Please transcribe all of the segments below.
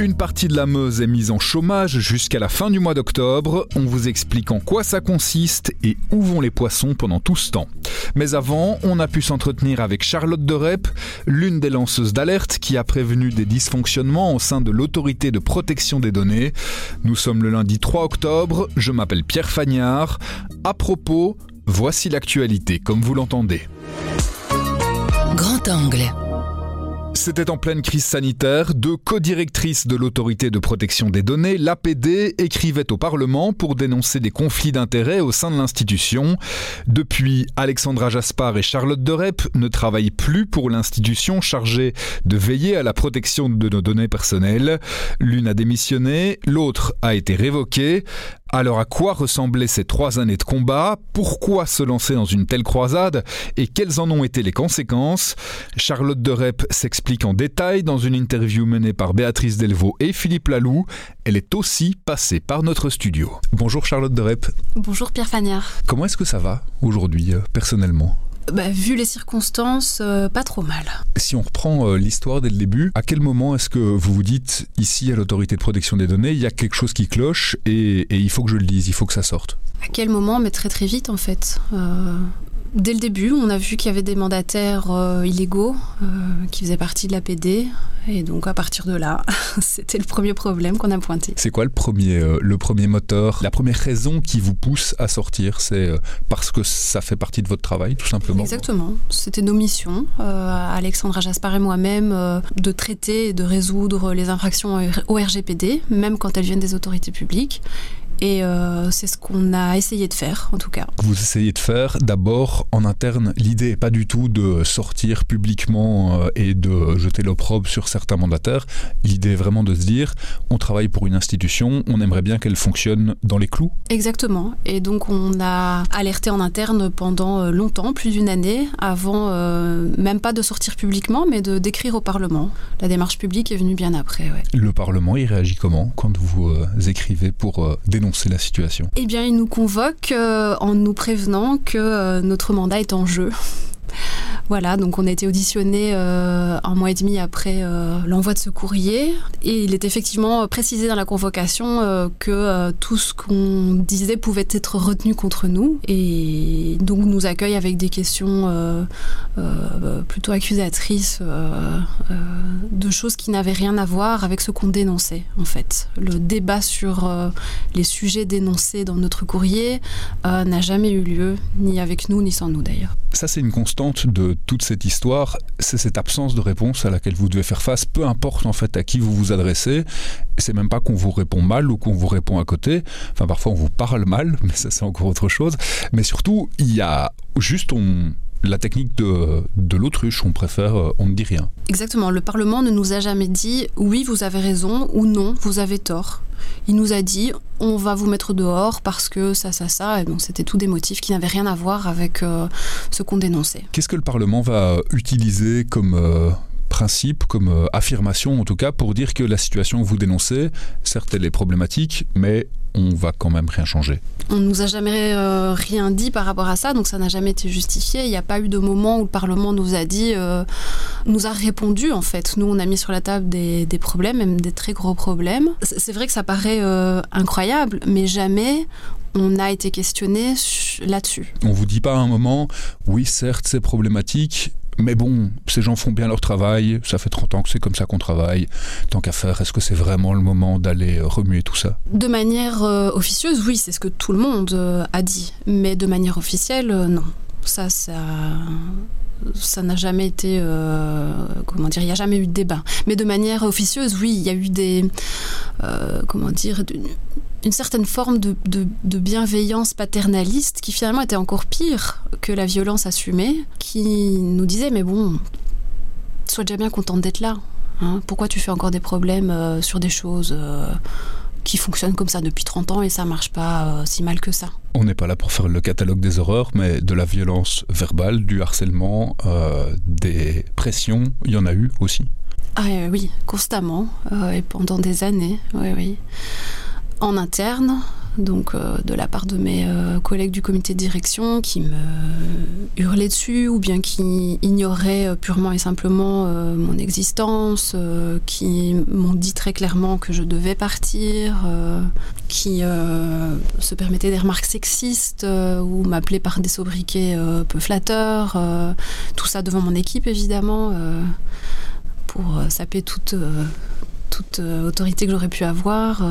Une partie de la Meuse est mise en chômage jusqu'à la fin du mois d'octobre. On vous explique en quoi ça consiste et où vont les poissons pendant tout ce temps. Mais avant, on a pu s'entretenir avec Charlotte de Rep, l'une des lanceuses d'alerte qui a prévenu des dysfonctionnements au sein de l'autorité de protection des données. Nous sommes le lundi 3 octobre, je m'appelle Pierre Fagnard. À propos, voici l'actualité comme vous l'entendez. Grand angle. C'était en pleine crise sanitaire. Deux co-directrices de l'autorité de protection des données, l'APD, écrivaient au Parlement pour dénoncer des conflits d'intérêts au sein de l'institution. Depuis, Alexandra Jaspard et Charlotte de Rep ne travaillent plus pour l'institution chargée de veiller à la protection de nos données personnelles. L'une a démissionné, l'autre a été révoquée. Alors à quoi ressemblaient ces trois années de combat? Pourquoi se lancer dans une telle croisade? Et quelles en ont été les conséquences? Charlotte de Rep s'explique en détail dans une interview menée par Béatrice Delvaux et Philippe Laloux. Elle est aussi passée par notre studio. Bonjour Charlotte de Rep. Bonjour Pierre Fagnard. Comment est-ce que ça va aujourd'hui, euh, personnellement? Bah, vu les circonstances, euh, pas trop mal. Si on reprend euh, l'histoire dès le début, à quel moment est-ce que vous vous dites, ici à l'autorité de protection des données, il y a quelque chose qui cloche et, et il faut que je le dise, il faut que ça sorte? À quel moment? Mais très très vite en fait. Dès le début, on a vu qu'il y avait des mandataires euh, illégaux euh, qui faisaient partie de l'APD. Et donc à partir de là, c'était le premier problème qu'on a pointé. C'est quoi le premier, euh, le premier moteur, la première raison qui vous pousse à sortir C'est parce que ça fait partie de votre travail, tout simplement? Exactement. C'était nos missions, Alexandra Jaspar et moi-même, de traiter et de résoudre les infractions au RGPD, même quand elles viennent des autorités publiques. Et euh, c'est ce qu'on a essayé de faire, en tout cas. Vous essayez de faire d'abord en interne. L'idée n'est pas du tout de sortir publiquement euh, et de jeter l'opprobre sur certains mandataires. L'idée est vraiment de se dire on travaille pour une institution, on aimerait bien qu'elle fonctionne dans les clous. Exactement. Et donc on a alerté en interne pendant euh, longtemps, plus d'une année, avant euh, même pas de sortir publiquement, mais de d'écrire au Parlement. La démarche publique est venue bien après. Ouais. Le Parlement, il réagit comment quand vous euh, écrivez pour euh, dénoncer la situation Eh bien, il nous convoque euh, en nous prévenant que euh, notre mandat est en jeu. Voilà, donc on a été auditionné euh, un mois et demi après euh, l'envoi de ce courrier. Et il est effectivement précisé dans la convocation euh, que tout ce qu'on disait pouvait être retenu contre nous. Et donc nous accueille avec des questions plutôt accusatrices de choses qui n'avaient rien à voir avec ce qu'on dénonçait, en fait. Le débat sur les sujets dénoncés dans notre courrier n'a jamais eu lieu, ni avec nous, ni sans nous d'ailleurs. Ça, c'est une constante de toute cette histoire, c'est cette absence de réponse à laquelle vous devez faire face, peu importe en fait à qui vous vous adressez. C'est même pas qu'on vous répond mal ou qu'on vous répond à côté. Enfin, parfois on vous parle mal, mais ça c'est encore autre chose. Mais surtout, il y a juste on, la technique de, de l'autruche, on préfère, euh, on ne dit rien. Exactement, le Parlement ne nous a jamais dit oui, vous avez raison ou non, vous avez tort. Il nous a dit on va vous mettre dehors parce que ça, ça, ça. Et c'était tous des motifs qui n'avaient rien à voir avec euh, ce qu'on dénonçait. Qu'est-ce que le Parlement va utiliser comme euh, principe, comme euh, affirmation en tout cas, pour dire que la situation que vous dénoncez, certes elle est problématique, mais on va quand même rien changer On ne nous a jamais euh, rien dit par rapport à ça, donc ça n'a jamais été justifié. Il n'y a pas eu de moment où le Parlement nous a dit, euh, nous a répondu en fait. Nous, on a mis sur la table des, des problèmes, même des très gros problèmes. C'est vrai que ça paraît euh, incroyable, mais jamais on a été questionné su- là-dessus. On vous dit pas à un moment, oui certes c'est problématique, mais bon, ces gens font bien leur travail, ça fait 30 ans que c'est comme ça qu'on travaille, tant qu'à faire, est-ce que c'est vraiment le moment d'aller euh, remuer tout ça? De manière euh, officieuse, oui, c'est ce que tout le monde euh, a dit, mais de manière officielle, non. Ça, ça, ça n'a jamais été, comment dire, il n'y a jamais eu de débat. Mais de manière officieuse, oui, il y a eu des, comment dire, une certaine forme de, de- de bienveillance paternaliste qui finalement était encore pire que la violence assumée, qui nous disait, mais bon, sois déjà bien contente d'être là. hein. Pourquoi tu fais encore des problèmes euh, sur des choses euh, qui fonctionne comme ça depuis 30 ans et ça marche pas si mal que ça? On n'est pas là pour faire le catalogue des horreurs, mais de la violence verbale, du harcèlement, des pressions, il y en a eu aussi. Ah oui, constamment et pendant des années, oui, oui. En interne, donc euh, de la part de mes euh, collègues du comité de direction qui me hurlaient dessus ou bien qui ignoraient euh, purement et simplement mon existence, qui m'ont dit très clairement que je devais partir, qui se permettaient des remarques sexistes ou m'appelaient par des sobriquets peu flatteurs, tout ça devant mon équipe évidemment, pour saper toute, toute autorité que j'aurais pu avoir.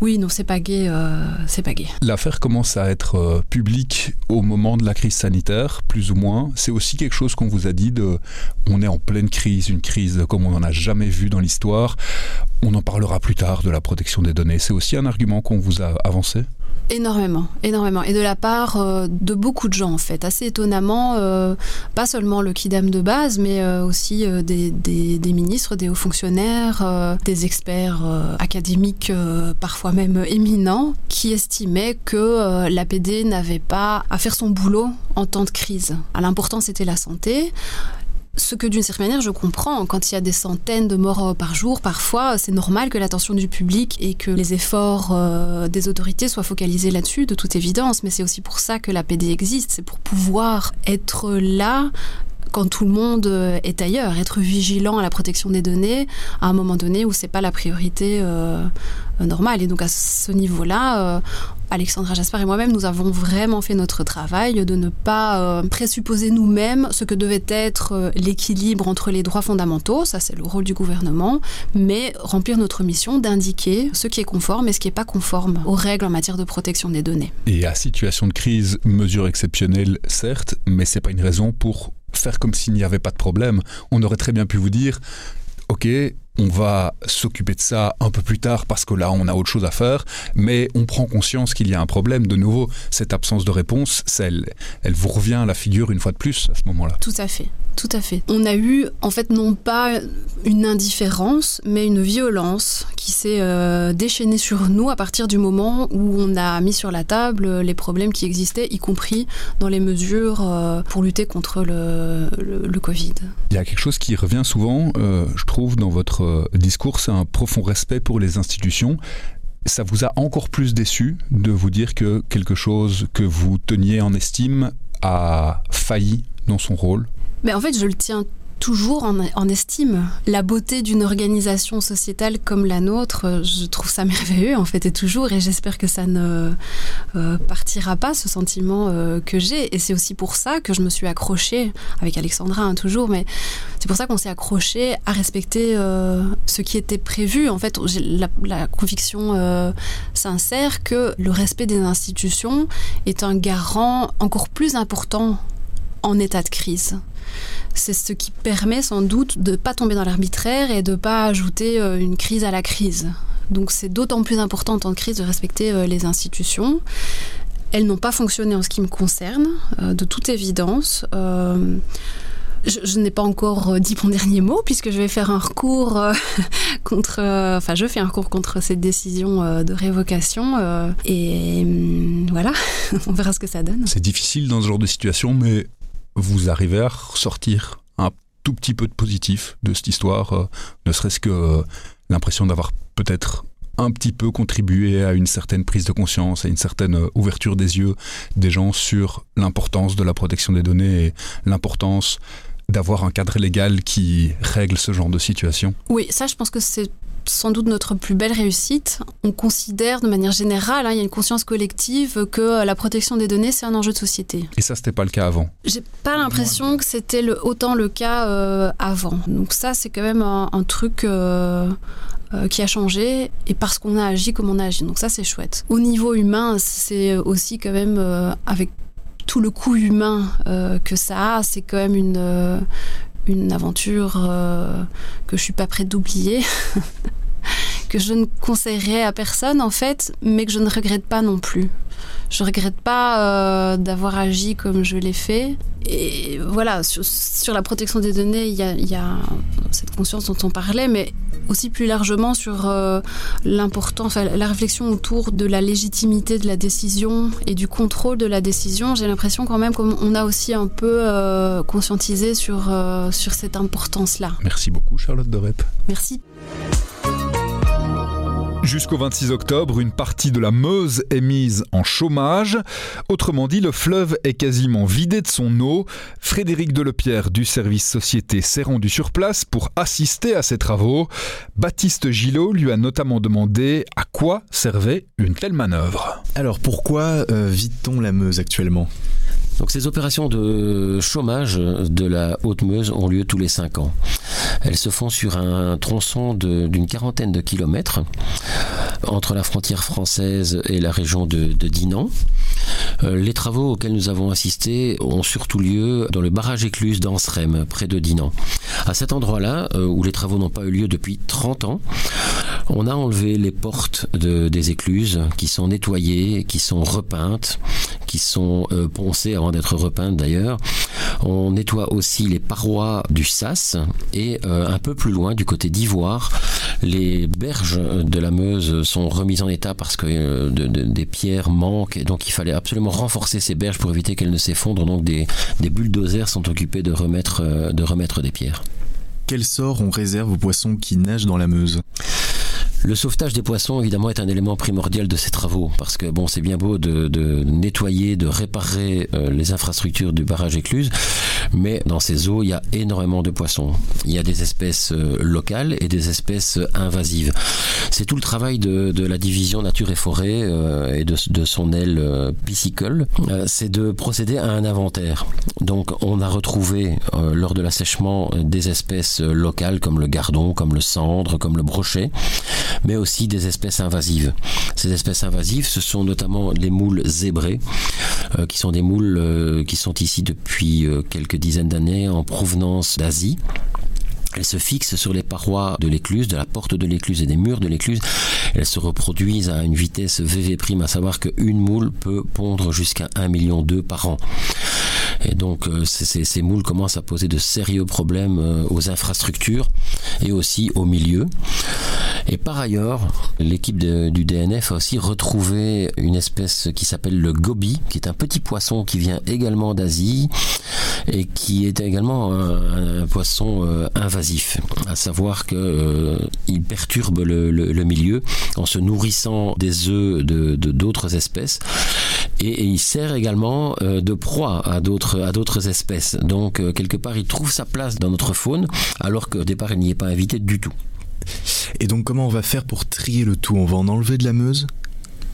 Oui, non, c'est pas gay, euh, c'est pas gay. L'affaire commence à être euh, publique au moment de la crise sanitaire, plus ou moins. C'est aussi quelque chose qu'on vous a dit de, on est en pleine crise, une crise comme on n'en a jamais vu dans l'histoire. On en parlera plus tard de la protection des données. C'est aussi un argument qu'on vous a avancé? Énormément, énormément. Et de la part euh, de beaucoup de gens, en fait. Assez étonnamment, euh, pas seulement le Kidam de base, mais euh, aussi des, des, ministres, des hauts fonctionnaires, des experts académiques, parfois même éminents, qui estimaient que l'APD n'avait pas à faire son boulot en temps de crise. L'important, c'était la santé. Ce que d'une certaine manière je comprends, quand il y a des centaines de morts euh, par jour, parfois c'est normal que l'attention du public et que les efforts euh, des autorités soient focalisés là-dessus, de toute évidence, mais c'est aussi pour ça que la PD existe, c'est pour pouvoir être là quand tout le monde euh, est ailleurs, être vigilant à la protection des données à un moment donné où c'est pas la priorité euh, normale. Et donc à ce niveau-là, euh, Alexandra Jasper et moi-même, nous avons vraiment fait notre travail de ne pas présupposer nous-mêmes ce que devait être l'équilibre entre les droits fondamentaux, ça c'est le rôle du gouvernement, mais remplir notre mission d'indiquer ce qui est conforme et ce qui n'est pas conforme aux règles en matière de protection des données. Et à situation de crise, mesure exceptionnelle, certes, mais c'est pas une raison pour faire comme s'il n'y avait pas de problème. On aurait très bien pu vous dire, ok, on va s'occuper de ça un peu plus tard parce que là on a autre chose à faire, mais on prend conscience qu'il y a un problème. De nouveau, cette absence de réponse, elle, elle vous revient à la figure une fois de plus à ce moment-là. Tout à fait. Tout à fait. On a eu, en fait, non pas une indifférence, mais une violence qui s'est euh, déchaînée sur nous à partir du moment où on a mis sur la table les problèmes qui existaient, y compris dans les mesures euh, pour lutter contre le, le, Covid. Il y a quelque chose qui revient souvent, euh, je trouve, dans votre discours, c'est un profond respect pour les institutions. Ça vous a encore plus déçu de vous dire que quelque chose que vous teniez en estime a failli dans son rôle? Mais en fait, je le tiens toujours en, estime. La beauté d'une organisation sociétale comme la nôtre, je trouve ça merveilleux en fait et toujours et j'espère que ça ne euh, partira pas ce sentiment euh, que j'ai et c'est aussi pour ça que je me suis accrochée avec Alexandra hein, toujours mais c'est pour ça qu'on s'est accroché à respecter euh, ce qui était prévu en fait j'ai la, conviction sincère que le respect des institutions est un garant encore plus important en état de crise. C'est ce qui permet sans doute de ne pas tomber dans l'arbitraire et de ne pas ajouter euh, une crise à la crise. Donc c'est d'autant plus important en temps de crise de respecter euh, les institutions. Elles n'ont pas fonctionné en ce qui me concerne, euh, de toute évidence. Je, n'ai pas encore dit mon dernier mot puisque je vais faire un recours contre, enfin je fais un recours contre cette décision de révocation et hum, voilà, on verra ce que ça donne. C'est difficile dans ce genre de situation, mais vous arrivez à ressortir un tout petit peu de positif de cette histoire, euh, ne serait-ce que euh, l'impression d'avoir peut-être un petit peu contribué à une certaine prise de conscience, à une certaine euh, ouverture des yeux des gens sur l'importance de la protection des données et l'importance d'avoir un cadre légal qui règle ce genre de situation. Oui, ça je pense que c'est sans doute notre plus belle réussite. On considère de manière générale, hein, il y a une conscience collective que la protection des données, c'est un enjeu de société. Et ça, c'était pas le cas avant J'ai pas l'impression que c'était le, autant le cas euh, avant. Donc ça, c'est quand même un, truc... Euh, euh, qui a changé et parce qu'on a agi comme on a agi. Donc ça c'est chouette. Au niveau humain, c'est aussi quand même avec tout le coût humain que ça a, c'est quand même une, une aventure euh, que je suis pas prête d'oublier, que je ne conseillerais à personne en fait, mais que je ne regrette pas non plus. Je regrette pas euh, d'avoir agi comme je l'ai fait. Et voilà, sur, la protection des données, il y, a, cette conscience dont on parlait, mais aussi plus largement sur euh, l'importance, la réflexion autour de la légitimité de la décision et du contrôle de la décision, j'ai l'impression quand même qu'on a aussi un peu euh, conscientisé sur, euh, sur cette importance-là. Merci beaucoup Charlotte Dorep. Merci. Jusqu'au 26 octobre, une partie de la Meuse est mise en chômage. Autrement dit, le fleuve est quasiment vidé de son eau. Frédéric Delepierre du service Société s'est rendu sur place pour assister à ces travaux. Baptiste Gillot lui a notamment demandé à quoi servait une telle manœuvre. Alors pourquoi euh, vide-t-on la Meuse actuellement? Donc ces opérations de chômage de la Haute-Meuse ont lieu tous les 5 ans. Elles se font sur un tronçon d'une quarantaine de kilomètres entre la frontière française et la région de, Dinan. Euh, les travaux auxquels nous avons assisté ont surtout lieu dans le barrage écluse d'Ansrem, près de Dinan. À cet endroit-là, euh, où les travaux n'ont pas eu lieu depuis 30 ans, on a enlevé les portes des écluses qui sont nettoyées, qui sont repeintes, qui sont euh, poncées avant d'être repeintes d'ailleurs. On nettoie aussi les parois du sas et un peu plus loin, du côté d'Ivoire, les berges de la Meuse sont remises en état parce que des pierres manquent et donc il fallait absolument renforcer ces berges pour éviter qu'elles ne s'effondrent. Donc des, des bulldozers sont occupés de remettre, de remettre des pierres. Quel sort on réserve aux poissons qui nagent dans la Meuse? Le sauvetage des poissons, évidemment, est un élément primordial de ces travaux, parce que bon, c'est bien beau de, nettoyer, de réparer euh, les infrastructures du barrage écluse, mais dans ces eaux, il y a énormément de poissons. Il y a des espèces euh, locales et des espèces invasives. C'est tout le travail de, la division nature et forêt euh, et de, son aile piscicole, c'est de procéder à un inventaire. Donc, on a retrouvé lors de l'assèchement des espèces locales comme le gardon, comme le cendre, comme le brochet mais aussi des espèces invasives. Ces espèces invasives, ce sont notamment les moules zébrés, euh, qui sont des moules euh, qui sont ici depuis euh, quelques dizaines d'années en provenance d'Asie. Elles se fixent sur les parois de l'écluse, de la porte de l'écluse et des murs de l'écluse. Elles se reproduisent à une vitesse VV', à savoir qu'une moule peut pondre jusqu'à 1 million par an. Et donc ces, moules commencent à poser de sérieux problèmes aux infrastructures et aussi au milieu. Et par ailleurs, l'équipe du DNF a aussi retrouvé une espèce qui s'appelle le gobi, qui est un petit poisson qui vient également d'Asie et qui est également un, poisson euh, invasif, à savoir qu'il euh, perturbe le, milieu en se nourrissant des œufs de d'autres espèces et, il sert également euh, de proie à d'autres à d'autres espèces. Donc quelque part, il trouve sa place dans notre faune alors qu'au départ, il n'y est pas invité du tout. Et donc comment on va faire pour trier le tout? On va en enlever de la Meuse?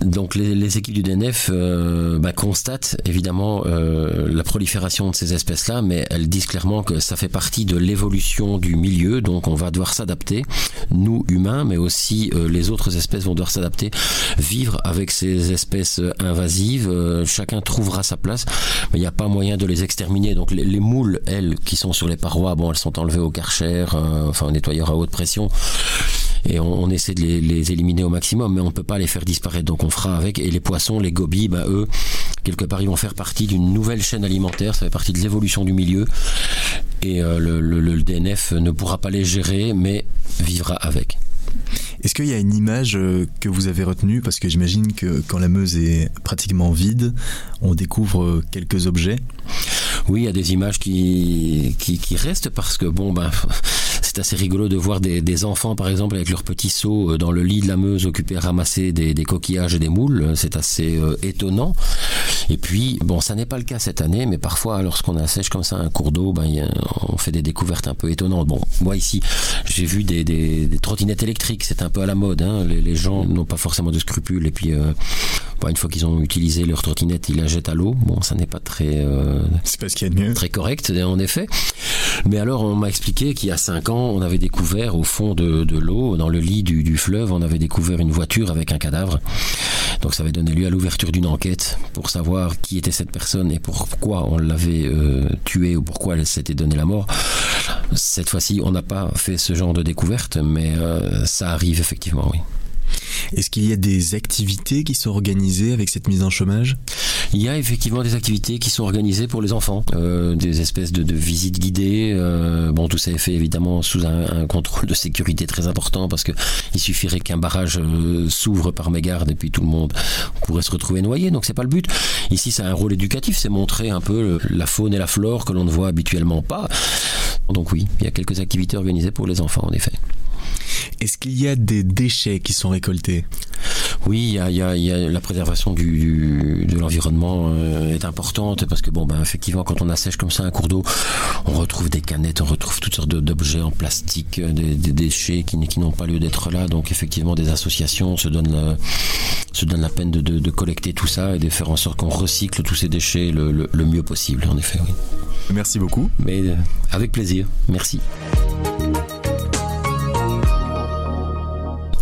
Donc les, équipes du DNF euh, bah, constatent évidemment euh, la prolifération de ces espèces-là, mais elles disent clairement que ça fait partie de l'évolution du milieu, donc on va devoir s'adapter, nous humains, mais aussi euh, les autres espèces vont devoir s'adapter, vivre avec ces espèces invasives, chacun trouvera sa place, mais il n'y a pas moyen de les exterminer. Donc les, moules, elles, qui sont sur les parois, bon, elles sont enlevées au karcher, enfin au nettoyeur à haute pression, et on, essaie de les, éliminer au maximum, mais on ne peut pas les faire disparaître. Donc on fera avec. Et les poissons, les gobies, bah, eux, quelque part, ils vont faire partie d'une nouvelle chaîne alimentaire. Ça fait partie de l'évolution du milieu. Et euh, le, DNF ne pourra pas les gérer, mais vivra avec. Est-ce qu'il y a une image euh, que vous avez retenue? Parce que j'imagine que quand la Meuse est pratiquement vide, on découvre euh, quelques objets. Oui, il y a des images qui, qui, qui restent parce que, bon, ben, c'est assez rigolo de voir des, enfants, par exemple, avec leurs petits seaux euh, dans le lit de la Meuse occupés à ramasser des, coquillages et des moules. C'est assez euh, étonnant. Et puis, bon, ça n'est pas le cas cette année, mais parfois, lorsqu'on assèche comme ça un cours d'eau, ben, on fait des découvertes un peu étonnantes. Bon, moi ici, j'ai vu des, trottinettes électriques. C'est un peu à la mode. Hein. Les, gens n'ont pas forcément de scrupules. Et puis, euh, une fois qu'ils ont utilisé leur trottinette, ils la jettent à l'eau. Bon, ça n'est pas très. c'est pas ce qu'il y a de mieux. Très correct, en effet. Mais alors, on m'a expliqué qu'il y a 5 ans, on avait découvert au fond de, l'eau, dans le lit du, fleuve, on avait découvert une voiture avec un cadavre. Donc ça avait donné lieu à l'ouverture d'une enquête pour savoir qui était cette personne et pourquoi on l'avait euh, tuée ou pourquoi elle s'était donné la mort. Cette fois-ci, on n'a pas fait ce genre de découverte, mais euh, ça arrive effectivement, oui. Est-ce qu'il y a des activités qui sont organisées avec cette mise en chômage? Il y a effectivement des activités qui sont organisées pour les enfants, euh, des espèces de, visites guidées. Euh, bon, tout ça est fait évidemment sous un, contrôle de sécurité très important parce que il suffirait qu'un barrage euh, s'ouvre par mégarde et puis tout le monde pourrait se retrouver noyé. Donc c'est pas le but. Ici, c'est un rôle éducatif, c'est montrer un peu la faune et la flore que l'on ne voit habituellement pas. Donc oui, il y a quelques activités organisées pour les enfants en effet. Est-ce qu'il y a des déchets qui sont récoltés? Oui, il y, a, il, y a, il y a, la préservation du, de l'environnement euh, est importante parce que bon, ben effectivement, quand on assèche comme ça un cours d'eau, on retrouve des canettes, on retrouve toutes sortes d'objets en plastique, euh, des, des déchets qui, qui n'ont pas lieu d'être là. Donc effectivement, des associations se donnent la, se donnent la peine de, de, de collecter tout ça et de faire en sorte qu'on recycle tous ces déchets le, le, le mieux possible. En effet, oui. Merci beaucoup. Mais euh, avec plaisir. Merci.